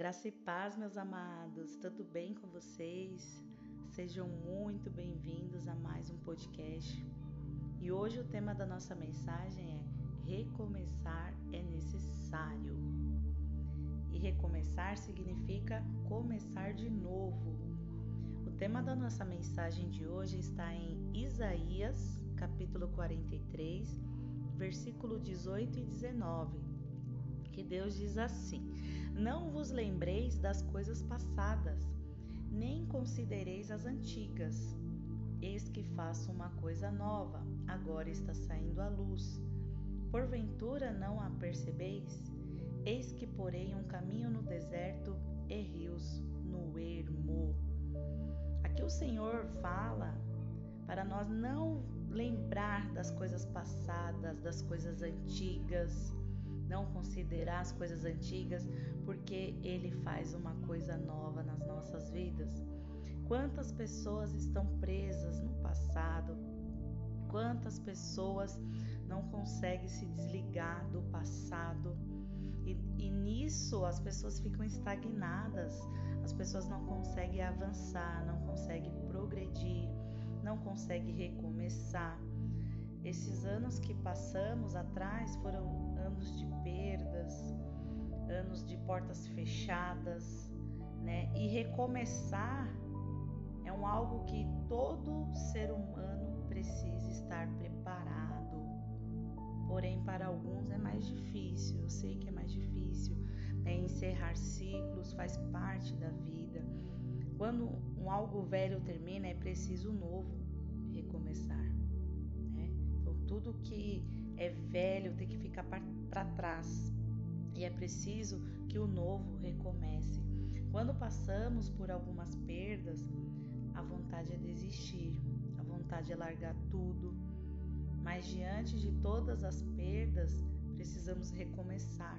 Graça e paz, meus amados, tudo bem com vocês? Sejam muito bem-vindos a mais um podcast. E hoje o tema da nossa mensagem é Recomeçar é necessário. E recomeçar significa começar de novo. O tema da nossa mensagem de hoje está em Isaías, capítulo 43, versículo 18 e 19 que Deus diz assim: Não vos lembreis das coisas passadas, nem considereis as antigas. Eis que faço uma coisa nova, agora está saindo a luz. Porventura não a percebeis? Eis que porei um caminho no deserto e rios no ermo. Aqui o Senhor fala para nós não lembrar das coisas passadas, das coisas antigas, não considerar as coisas antigas, porque Ele faz uma coisa nova nas nossas vidas. Quantas pessoas estão presas no passado? Quantas pessoas não conseguem se desligar do passado? E, e nisso as pessoas ficam estagnadas, as pessoas não conseguem avançar, não conseguem progredir, não conseguem recomeçar. Esses anos que passamos atrás foram anos de perdas, anos de portas fechadas, né? E recomeçar é um algo que todo ser humano precisa estar preparado. Porém, para alguns é mais difícil, eu sei que é mais difícil. Né? Encerrar ciclos faz parte da vida. Quando um algo velho termina, é preciso um novo recomeçar tudo que é velho tem que ficar para trás e é preciso que o novo recomece. Quando passamos por algumas perdas, a vontade é desistir, a vontade é largar tudo, mas diante de todas as perdas, precisamos recomeçar.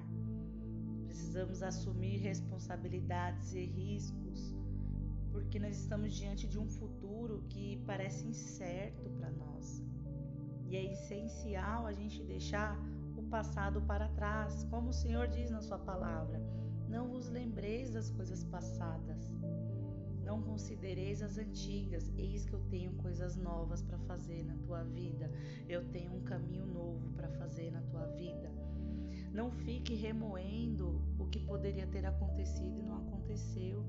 Precisamos assumir responsabilidades e riscos, porque nós estamos diante de um futuro que parece incerto para nós. E é essencial a gente deixar o passado para trás, como o Senhor diz na Sua palavra. Não vos lembreis das coisas passadas. Não considereis as antigas, eis que eu tenho coisas novas para fazer na tua vida. Eu tenho um caminho novo para fazer na tua vida. Não fique remoendo o que poderia ter acontecido e não aconteceu.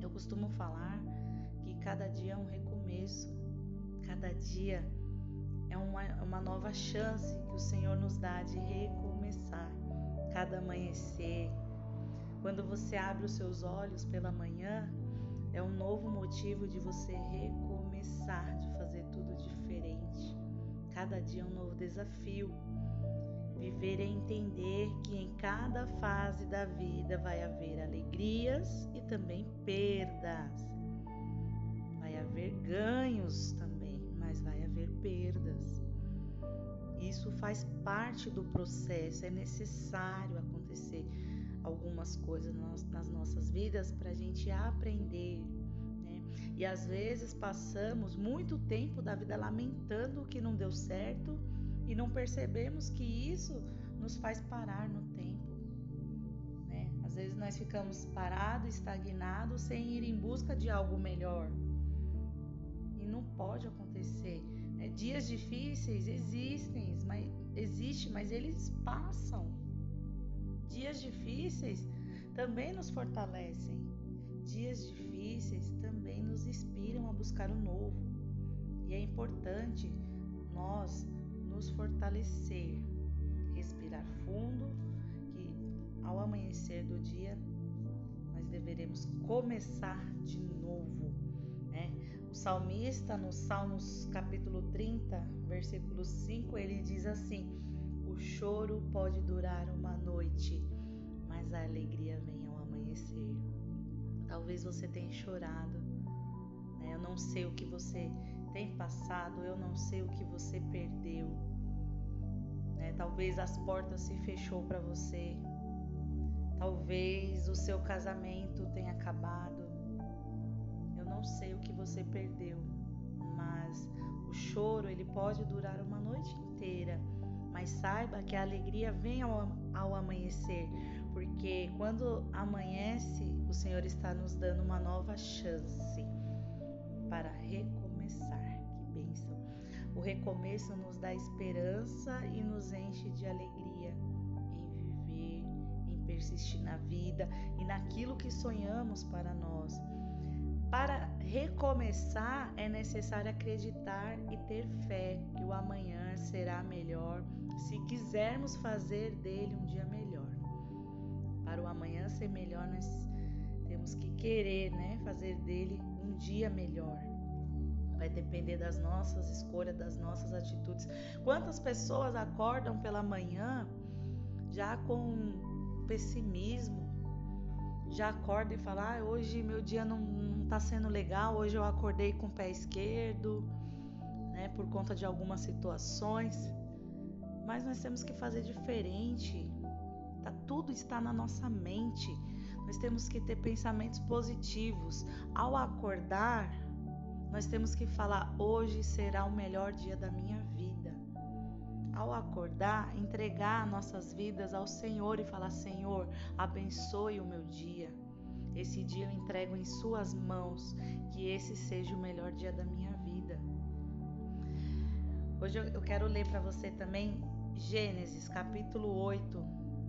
Eu costumo falar que cada dia é um recomeço, cada dia é uma, uma nova chance que o Senhor nos dá de recomeçar cada amanhecer. Quando você abre os seus olhos pela manhã, é um novo motivo de você recomeçar, de fazer tudo diferente. Cada dia é um novo desafio. Viver é entender que em cada fase da vida vai haver alegrias e também perdas. Vai haver ganhos também mas vai haver perdas. Isso faz parte do processo, é necessário acontecer algumas coisas nas nossas vidas para a gente aprender. Né? E às vezes passamos muito tempo da vida lamentando o que não deu certo e não percebemos que isso nos faz parar no tempo. Né? Às vezes nós ficamos parados, estagnados, sem ir em busca de algo melhor não pode acontecer. Né? Dias difíceis existem, mas existe, mas eles passam. Dias difíceis também nos fortalecem. Dias difíceis também nos inspiram a buscar o novo. E é importante nós nos fortalecer, respirar fundo, que ao amanhecer do dia nós deveremos começar de novo né? O salmista, no Salmos capítulo 30, versículo 5, ele diz assim: O choro pode durar uma noite, mas a alegria vem ao amanhecer. Talvez você tenha chorado, né? eu não sei o que você tem passado, eu não sei o que você perdeu. Né? Talvez as portas se fechou para você, talvez o seu casamento tenha acabado, não sei o que você perdeu, mas o choro ele pode durar uma noite inteira, mas saiba que a alegria vem ao, ao amanhecer, porque quando amanhece, o Senhor está nos dando uma nova chance para recomeçar. Que bênção! O recomeço nos dá esperança e nos enche de alegria em viver, em persistir na vida e naquilo que sonhamos para nós. Para recomeçar, é necessário acreditar e ter fé que o amanhã será melhor se quisermos fazer dele um dia melhor. Para o amanhã ser melhor, nós temos que querer, né, fazer dele um dia melhor. Vai depender das nossas escolhas, das nossas atitudes. Quantas pessoas acordam pela manhã já com pessimismo, já acorda e fala: ah, hoje meu dia não, não tá sendo legal, hoje eu acordei com o pé esquerdo, né, por conta de algumas situações. Mas nós temos que fazer diferente. Tá, tudo está na nossa mente. Nós temos que ter pensamentos positivos. Ao acordar, nós temos que falar: hoje será o melhor dia da minha vida. Ao acordar, entregar nossas vidas ao Senhor e falar: Senhor, abençoe o meu dia. Esse dia eu entrego em Suas mãos, que esse seja o melhor dia da minha vida. Hoje eu quero ler para você também Gênesis capítulo 8,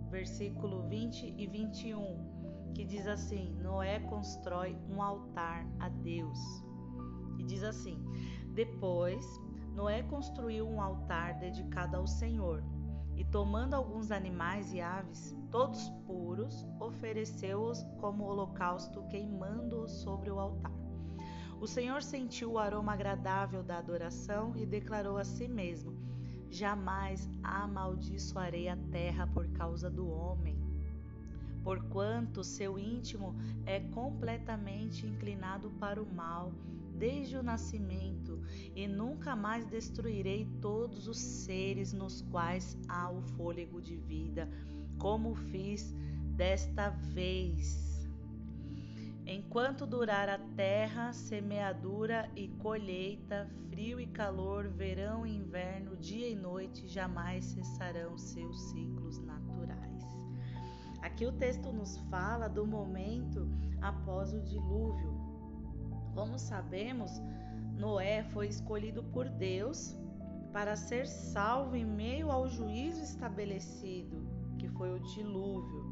versículo 20 e 21, que diz assim: Noé constrói um altar a Deus. E diz assim: Depois Noé construiu um altar dedicado ao Senhor, e tomando alguns animais e aves, todos puros, ofereceu-os como holocausto, queimando-os sobre o altar. O Senhor sentiu o aroma agradável da adoração e declarou a si mesmo: Jamais amaldiçoarei a terra por causa do homem, porquanto seu íntimo é completamente inclinado para o mal desde o nascimento, e nunca mais destruirei todos os seres nos quais há o fôlego de vida, como fiz desta vez. Enquanto durar a terra, semeadura e colheita, frio e calor, verão e inverno, dia e noite, jamais cessarão seus ciclos naturais. Aqui o texto nos fala do momento após o dilúvio. Como sabemos, Noé foi escolhido por Deus para ser salvo em meio ao juízo estabelecido, que foi o dilúvio.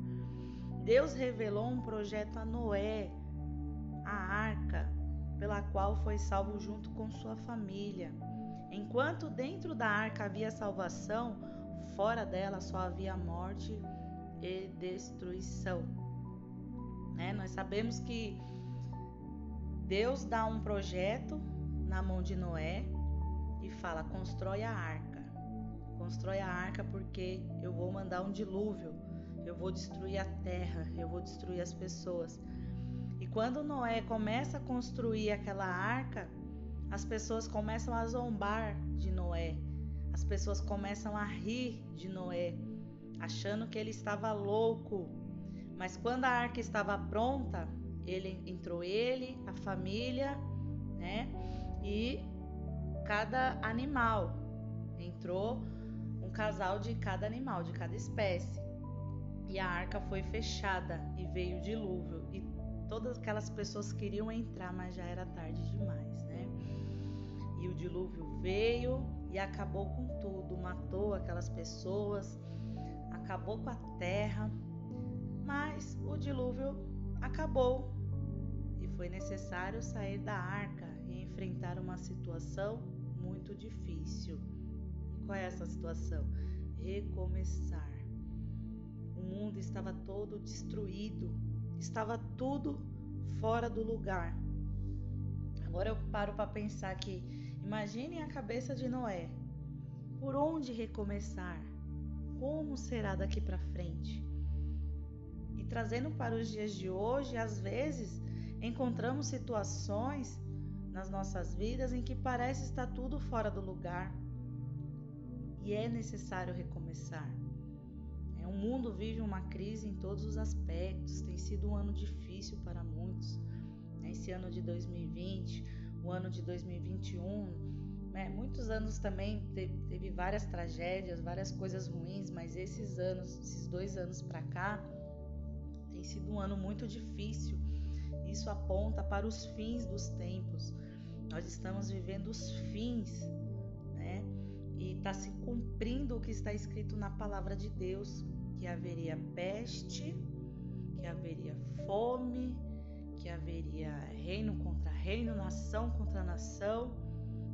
Deus revelou um projeto a Noé a arca, pela qual foi salvo junto com sua família. Enquanto dentro da arca havia salvação, fora dela só havia morte e destruição. Né? Nós sabemos que Deus dá um projeto na mão de Noé e fala: constrói a arca. Constrói a arca porque eu vou mandar um dilúvio, eu vou destruir a terra, eu vou destruir as pessoas. E quando Noé começa a construir aquela arca, as pessoas começam a zombar de Noé. As pessoas começam a rir de Noé, achando que ele estava louco. Mas quando a arca estava pronta, ele entrou ele, a família, né? E cada animal. Entrou um casal de cada animal, de cada espécie. E a arca foi fechada e veio o dilúvio e todas aquelas pessoas queriam entrar, mas já era tarde demais, né? E o dilúvio veio e acabou com tudo, matou aquelas pessoas, acabou com a terra, mas o dilúvio acabou e foi necessário sair da arca e enfrentar uma situação muito difícil. E qual é essa situação? Recomeçar. O mundo estava todo destruído, estava tudo fora do lugar. Agora eu paro para pensar que imaginem a cabeça de Noé. Por onde recomeçar? Como será daqui para frente? Trazendo para os dias de hoje, às vezes encontramos situações nas nossas vidas em que parece estar tudo fora do lugar e é necessário recomeçar. É, o mundo vive uma crise em todos os aspectos, tem sido um ano difícil para muitos. Esse ano de 2020, o ano de 2021, né, muitos anos também teve várias tragédias, várias coisas ruins, mas esses anos, esses dois anos para cá, tem sido um ano muito difícil. Isso aponta para os fins dos tempos. Nós estamos vivendo os fins, né? E está se cumprindo o que está escrito na palavra de Deus, que haveria peste, que haveria fome, que haveria reino contra reino, nação contra nação,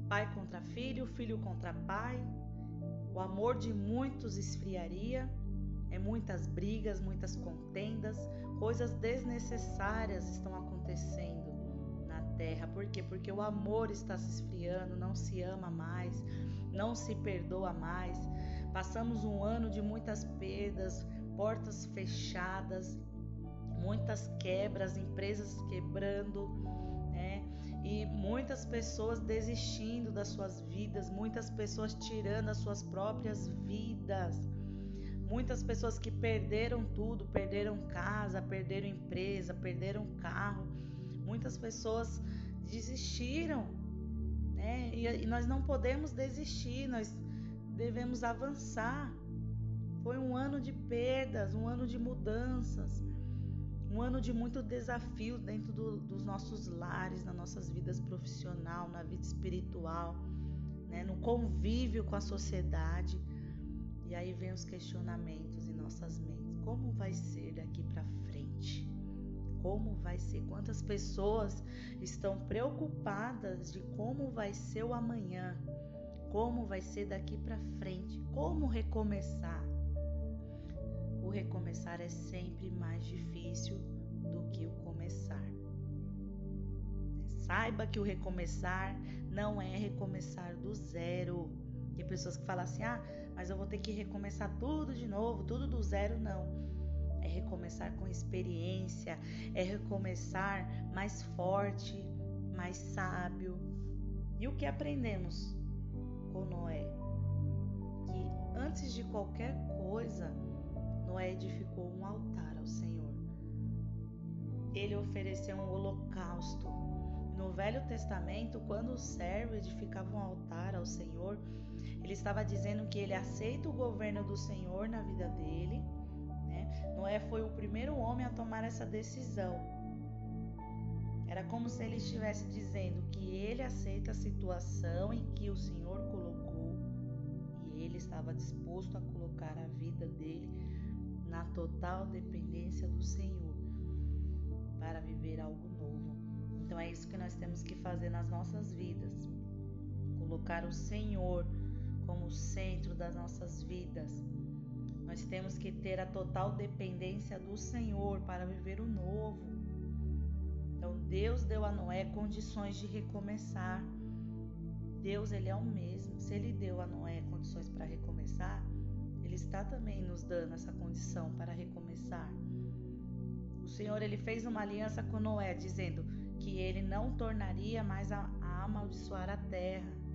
pai contra filho, filho contra pai. O amor de muitos esfriaria, é muitas brigas, muitas contendas, coisas desnecessárias estão acontecendo na terra. Por quê? Porque o amor está se esfriando, não se ama mais, não se perdoa mais. Passamos um ano de muitas perdas, portas fechadas, muitas quebras, empresas quebrando, né? E muitas pessoas desistindo das suas vidas, muitas pessoas tirando as suas próprias vidas. Muitas pessoas que perderam tudo, perderam casa, perderam empresa, perderam carro. Muitas pessoas desistiram, né? E, e nós não podemos desistir, nós devemos avançar. Foi um ano de perdas, um ano de mudanças, um ano de muito desafio dentro do, dos nossos lares, nas nossas vidas profissional, na vida espiritual, né? no convívio com a sociedade. E aí vem os questionamentos em nossas mentes. Como vai ser daqui para frente? Como vai ser? Quantas pessoas estão preocupadas de como vai ser o amanhã? Como vai ser daqui para frente? Como recomeçar? O recomeçar é sempre mais difícil do que o começar. Saiba que o recomeçar não é recomeçar do zero. Tem pessoas que falam assim: ah, mas eu vou ter que recomeçar tudo de novo, tudo do zero. Não. É recomeçar com experiência, é recomeçar mais forte, mais sábio. E o que aprendemos com Noé? Que antes de qualquer coisa, Noé edificou um altar ao Senhor. Ele ofereceu um holocausto. No Velho Testamento, quando o servo edificava um altar ao Senhor, ele estava dizendo que ele aceita o governo do Senhor na vida dele. Né? Noé foi o primeiro homem a tomar essa decisão. Era como se ele estivesse dizendo que ele aceita a situação em que o Senhor colocou e ele estava disposto a colocar a vida dele na total dependência do Senhor para viver algo novo. Então é isso que nós temos que fazer nas nossas vidas. Colocar o Senhor como centro das nossas vidas. Nós temos que ter a total dependência do Senhor para viver o novo. Então Deus deu a Noé condições de recomeçar. Deus ele é o mesmo. Se ele deu a Noé condições para recomeçar, ele está também nos dando essa condição para recomeçar. O Senhor ele fez uma aliança com Noé dizendo que ele não tornaria mais a, a amaldiçoar a terra.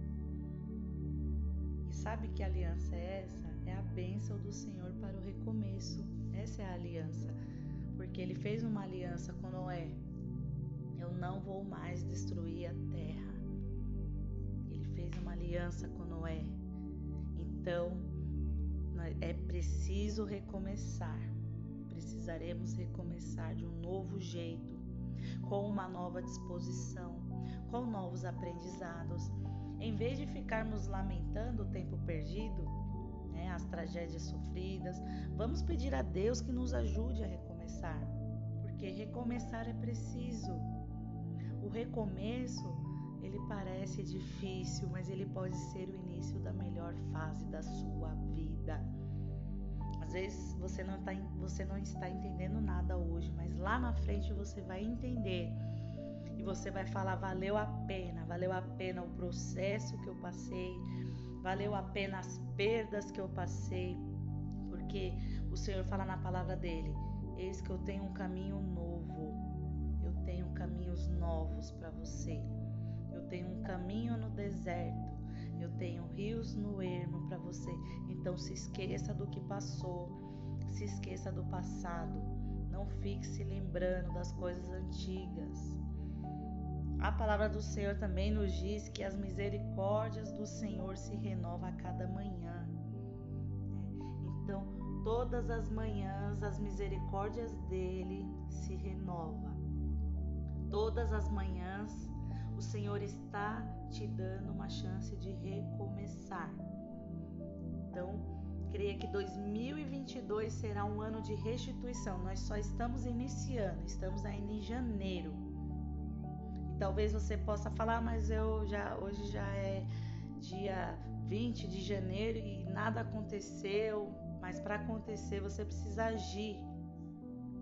Sabe que aliança é essa? É a bênção do Senhor para o recomeço. Essa é a aliança. Porque ele fez uma aliança com Noé. Eu não vou mais destruir a terra. Ele fez uma aliança com Noé. Então, é preciso recomeçar. Precisaremos recomeçar de um novo jeito, com uma nova disposição, com novos aprendizados em vez de ficarmos lamentando o tempo perdido, né, as tragédias sofridas, vamos pedir a Deus que nos ajude a recomeçar, porque recomeçar é preciso. O recomeço, ele parece difícil, mas ele pode ser o início da melhor fase da sua vida. Às vezes você não, tá, você não está entendendo nada hoje, mas lá na frente você vai entender e você vai falar: valeu a pena, valeu a pena o processo que eu passei, valeu a pena as perdas que eu passei, porque o Senhor fala na palavra dele: eis que eu tenho um caminho novo, eu tenho caminhos novos para você, eu tenho um caminho no deserto. Eu tenho rios no ermo para você. Então se esqueça do que passou, se esqueça do passado. Não fique se lembrando das coisas antigas. A palavra do Senhor também nos diz que as misericórdias do Senhor se renovam a cada manhã. Então, todas as manhãs as misericórdias dele se renovam. Todas as manhãs o Senhor está te dando uma chance de recomeçar. Então, creia que 2022 será um ano de restituição. Nós só estamos iniciando, estamos ainda em janeiro. Talvez você possa falar, mas eu já hoje já é dia 20 de janeiro e nada aconteceu. Mas para acontecer você precisa agir.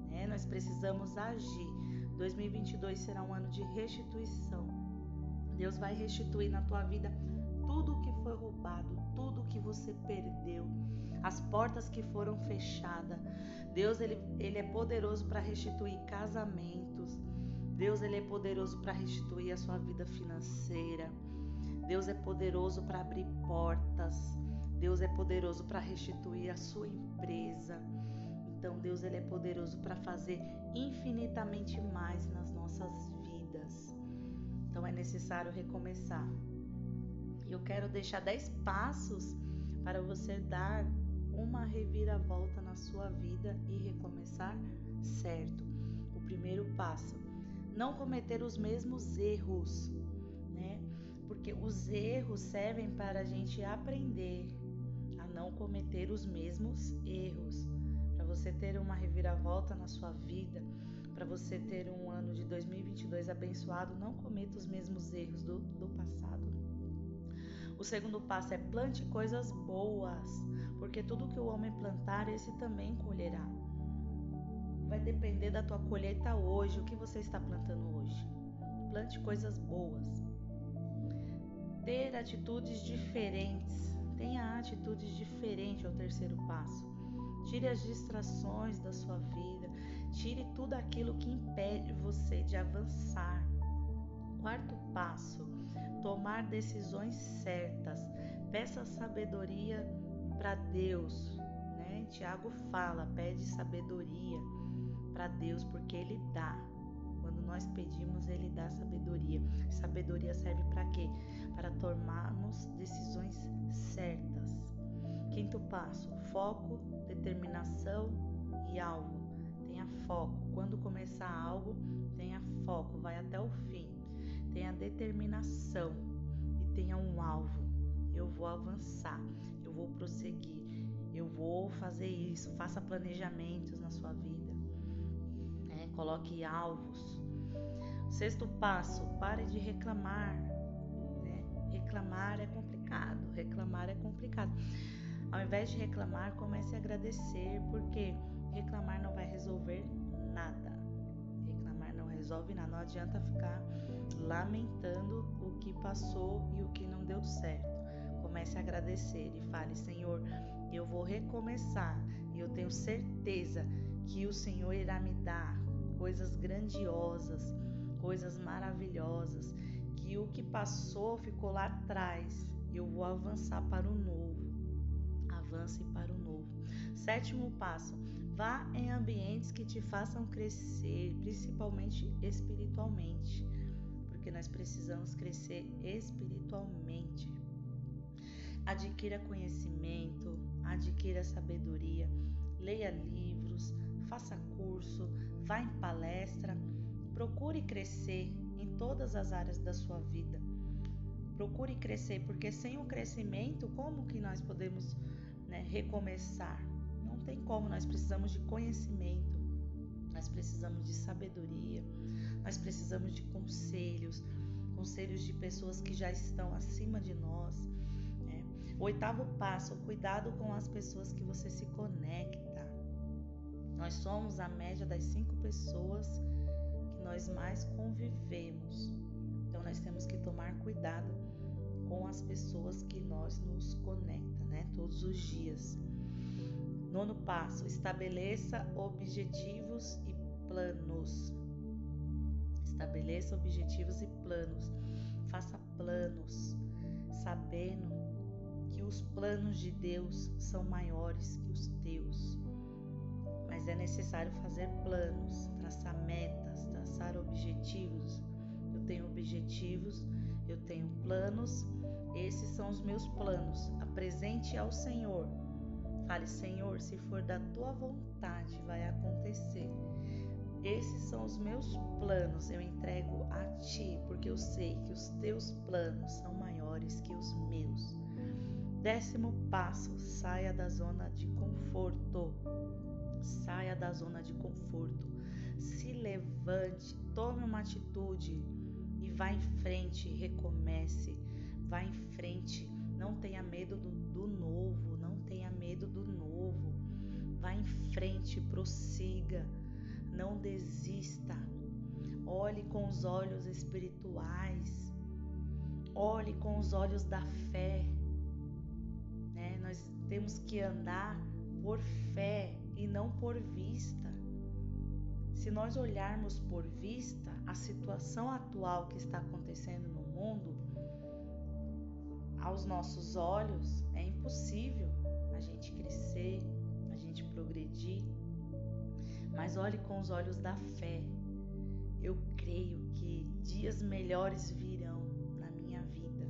Né? Nós precisamos agir. 2022 será um ano de restituição. Deus vai restituir na tua vida tudo o que foi roubado, tudo o que você perdeu, as portas que foram fechadas. Deus ele, ele é poderoso para restituir casamentos, Deus ele é poderoso para restituir a sua vida financeira. Deus é poderoso para abrir portas. Deus é poderoso para restituir a sua empresa. Então Deus ele é poderoso para fazer infinitamente mais nas nossas vidas. Então é necessário recomeçar. Eu quero deixar 10 passos para você dar uma reviravolta na sua vida e recomeçar certo. O primeiro passo, não cometer os mesmos erros, né? Porque os erros servem para a gente aprender a não cometer os mesmos erros. Para você ter uma reviravolta na sua vida, para você ter um ano de 2022 abençoado, não cometa os mesmos erros do, do passado. O segundo passo é plante coisas boas, porque tudo que o homem plantar, esse também colherá vai depender da tua colheita hoje, o que você está plantando hoje. Plante coisas boas. Ter atitudes diferentes. Tenha atitudes diferentes é o terceiro passo. Tire as distrações da sua vida. Tire tudo aquilo que impede você de avançar. Quarto passo: tomar decisões certas. Peça sabedoria para Deus. Né? Tiago fala: pede sabedoria para Deus, porque Ele dá. Quando nós pedimos, Ele dá sabedoria. Sabedoria serve para quê? Para tomarmos decisões certas. Quinto passo: foco, determinação e alvo. Tenha foco. Quando começar algo, tenha foco, vai até o fim. Tenha determinação e tenha um alvo. Eu vou avançar, eu vou prosseguir, eu vou fazer isso. Faça planejamentos na sua vida coloque alvos. Sexto passo, pare de reclamar. Né? Reclamar é complicado, reclamar é complicado. Ao invés de reclamar, comece a agradecer, porque reclamar não vai resolver nada. Reclamar não resolve nada, não adianta ficar lamentando o que passou e o que não deu certo. Comece a agradecer e fale: Senhor, eu vou recomeçar e eu tenho certeza que o Senhor irá me dar coisas grandiosas, coisas maravilhosas, que o que passou ficou lá atrás. Eu vou avançar para o novo. Avance para o novo. Sétimo passo: vá em ambientes que te façam crescer, principalmente espiritualmente, porque nós precisamos crescer espiritualmente. Adquira conhecimento, adquira sabedoria, leia livros, faça curso, vá em palestra, procure crescer em todas as áreas da sua vida. Procure crescer, porque sem o crescimento, como que nós podemos né, recomeçar? Não tem como, nós precisamos de conhecimento, nós precisamos de sabedoria, nós precisamos de conselhos, conselhos de pessoas que já estão acima de nós. Né? Oitavo passo, cuidado com as pessoas que você se conecta. Nós somos a média das cinco pessoas que nós mais convivemos. Então nós temos que tomar cuidado com as pessoas que nós nos conecta, né? Todos os dias. Nono passo: estabeleça objetivos e planos. Estabeleça objetivos e planos. Faça planos, sabendo que os planos de Deus são maiores que os teus é necessário fazer planos, traçar metas, traçar objetivos. Eu tenho objetivos, eu tenho planos. Esses são os meus planos. Apresente ao Senhor. Fale, Senhor, se for da tua vontade, vai acontecer. Esses são os meus planos, eu entrego a ti, porque eu sei que os teus planos são maiores que os meus. Décimo passo: saia da zona de conforto. Saia da zona de conforto. Se levante, tome uma atitude e vá em frente, recomece. Vá em frente. Não tenha medo do, do novo, não tenha medo do novo. Vá em frente, prossiga não desista. Olhe com os olhos espirituais. Olhe com os olhos da fé. Né? Nós temos que andar por fé e não por vista. Se nós olharmos por vista a situação atual que está acontecendo no mundo, aos nossos olhos é impossível a gente crescer, a gente progredir mas olhe com os olhos da fé. Eu creio que dias melhores virão na minha vida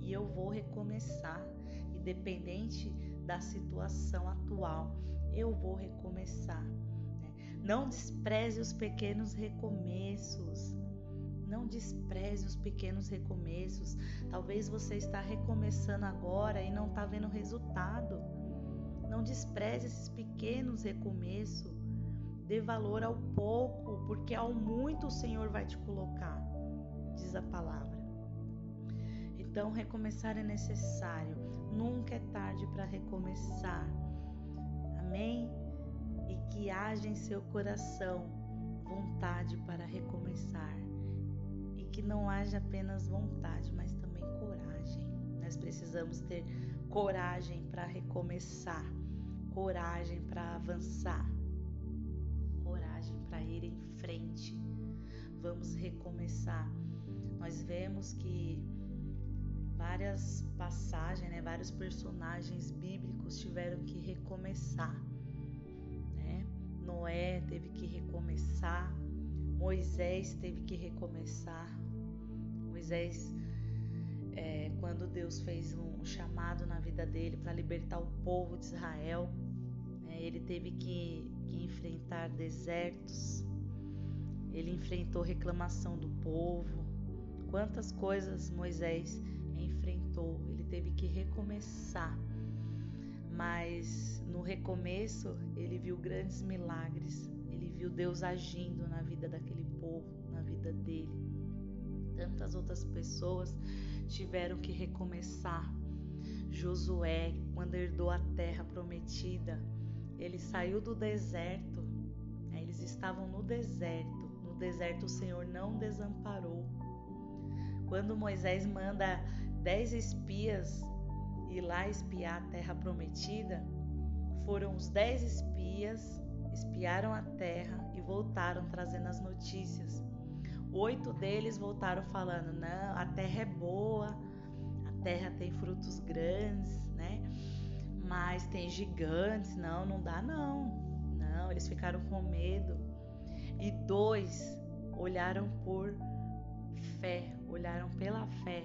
e eu vou recomeçar, independente da situação atual, eu vou recomeçar. Né? Não despreze os pequenos recomeços. Não despreze os pequenos recomeços. Talvez você está recomeçando agora e não está vendo resultado. Não despreze esses pequenos recomeços. Dê valor ao pouco, porque ao muito o Senhor vai te colocar, diz a palavra. Então, recomeçar é necessário. Nunca é tarde para recomeçar. Amém? E que haja em seu coração vontade para recomeçar. E que não haja apenas vontade, mas também coragem. Nós precisamos ter coragem para recomeçar, coragem para avançar para ir em frente. Vamos recomeçar. Nós vemos que várias passagens, né, vários personagens bíblicos tiveram que recomeçar. Né? Noé teve que recomeçar, Moisés teve que recomeçar. Moisés, é, quando Deus fez um chamado na vida dele para libertar o povo de Israel, né, ele teve que que enfrentar desertos, ele enfrentou reclamação do povo. Quantas coisas Moisés enfrentou, ele teve que recomeçar. Mas no recomeço, ele viu grandes milagres, ele viu Deus agindo na vida daquele povo, na vida dele. Tantas outras pessoas tiveram que recomeçar. Josué, quando herdou a terra prometida, ele saiu do deserto, eles estavam no deserto. No deserto o Senhor não desamparou. Quando Moisés manda dez espias ir lá espiar a terra prometida, foram os dez espias, espiaram a terra e voltaram trazendo as notícias. Oito deles voltaram falando: não, a terra é boa, a terra tem frutos grandes, né? mas tem gigantes. Não, não dá não. Não, eles ficaram com medo. E dois olharam por fé, olharam pela fé.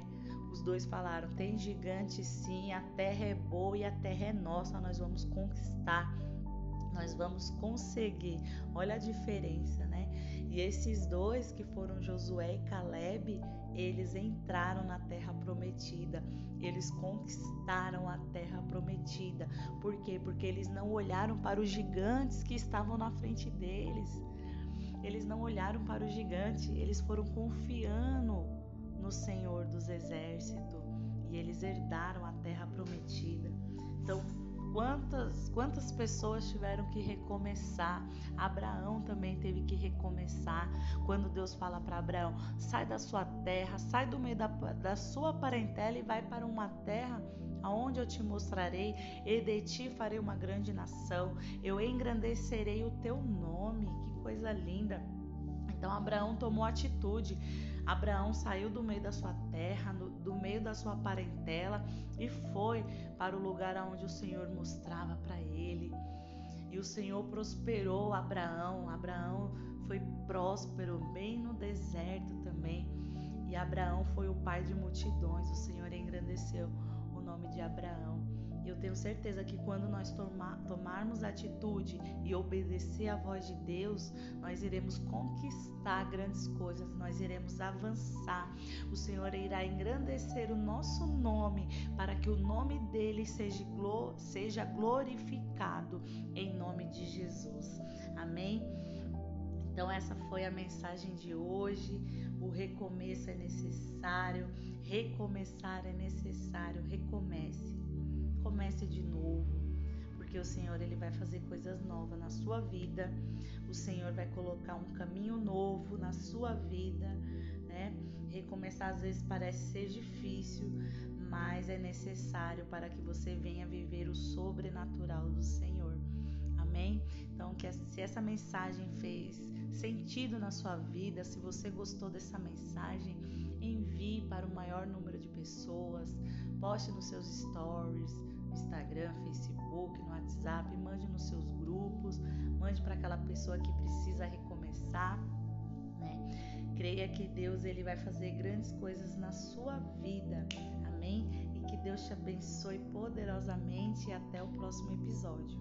Os dois falaram: tem gigante sim, a terra é boa e a terra é nossa, nós vamos conquistar. Nós vamos conseguir. Olha a diferença, né? E esses dois que foram Josué e Caleb, eles entraram na terra prometida, eles conquistaram a terra prometida. Por quê? Porque eles não olharam para os gigantes que estavam na frente deles. Eles não olharam para o gigante, eles foram confiando no Senhor dos exércitos e eles herdaram a terra prometida. Então, Quantas, quantas pessoas tiveram que recomeçar? Abraão também teve que recomeçar. Quando Deus fala para Abraão: sai da sua terra, sai do meio da, da sua parentela e vai para uma terra aonde eu te mostrarei, e de ti farei uma grande nação, eu engrandecerei o teu nome. Que coisa linda! Então Abraão tomou atitude. Abraão saiu do meio da sua terra, do, meio da sua parentela e foi para o lugar onde o Senhor mostrava para ele. E o Senhor prosperou Abraão. Abraão foi próspero bem no deserto também. E Abraão foi o pai de multidões. O Senhor engrandeceu o nome de Abraão. E eu tenho certeza que quando nós toma, tomarmos atitude e obedecer à voz de Deus, nós iremos conquistar grandes coisas, nós iremos avançar. O Senhor irá engrandecer o nosso nome para que o nome dele seja, seja glorificado em nome de Jesus. Amém? Então, essa foi a mensagem de hoje. O recomeço é necessário, recomeçar é necessário. Recomece comece de novo, porque o Senhor ele vai fazer coisas novas na sua vida. O Senhor vai colocar um caminho novo na sua vida, né? Recomeçar às vezes parece ser difícil, mas é necessário para que você venha viver o sobrenatural do Senhor. Amém? Então, que se essa mensagem fez sentido na sua vida, se você gostou dessa mensagem, envie para o maior número de pessoas, poste nos seus stories, Instagram, Facebook, no WhatsApp, mande nos seus grupos, mande para aquela pessoa que precisa recomeçar. Né? Creia que Deus ele vai fazer grandes coisas na sua vida. Amém? E que Deus te abençoe poderosamente e até o próximo episódio.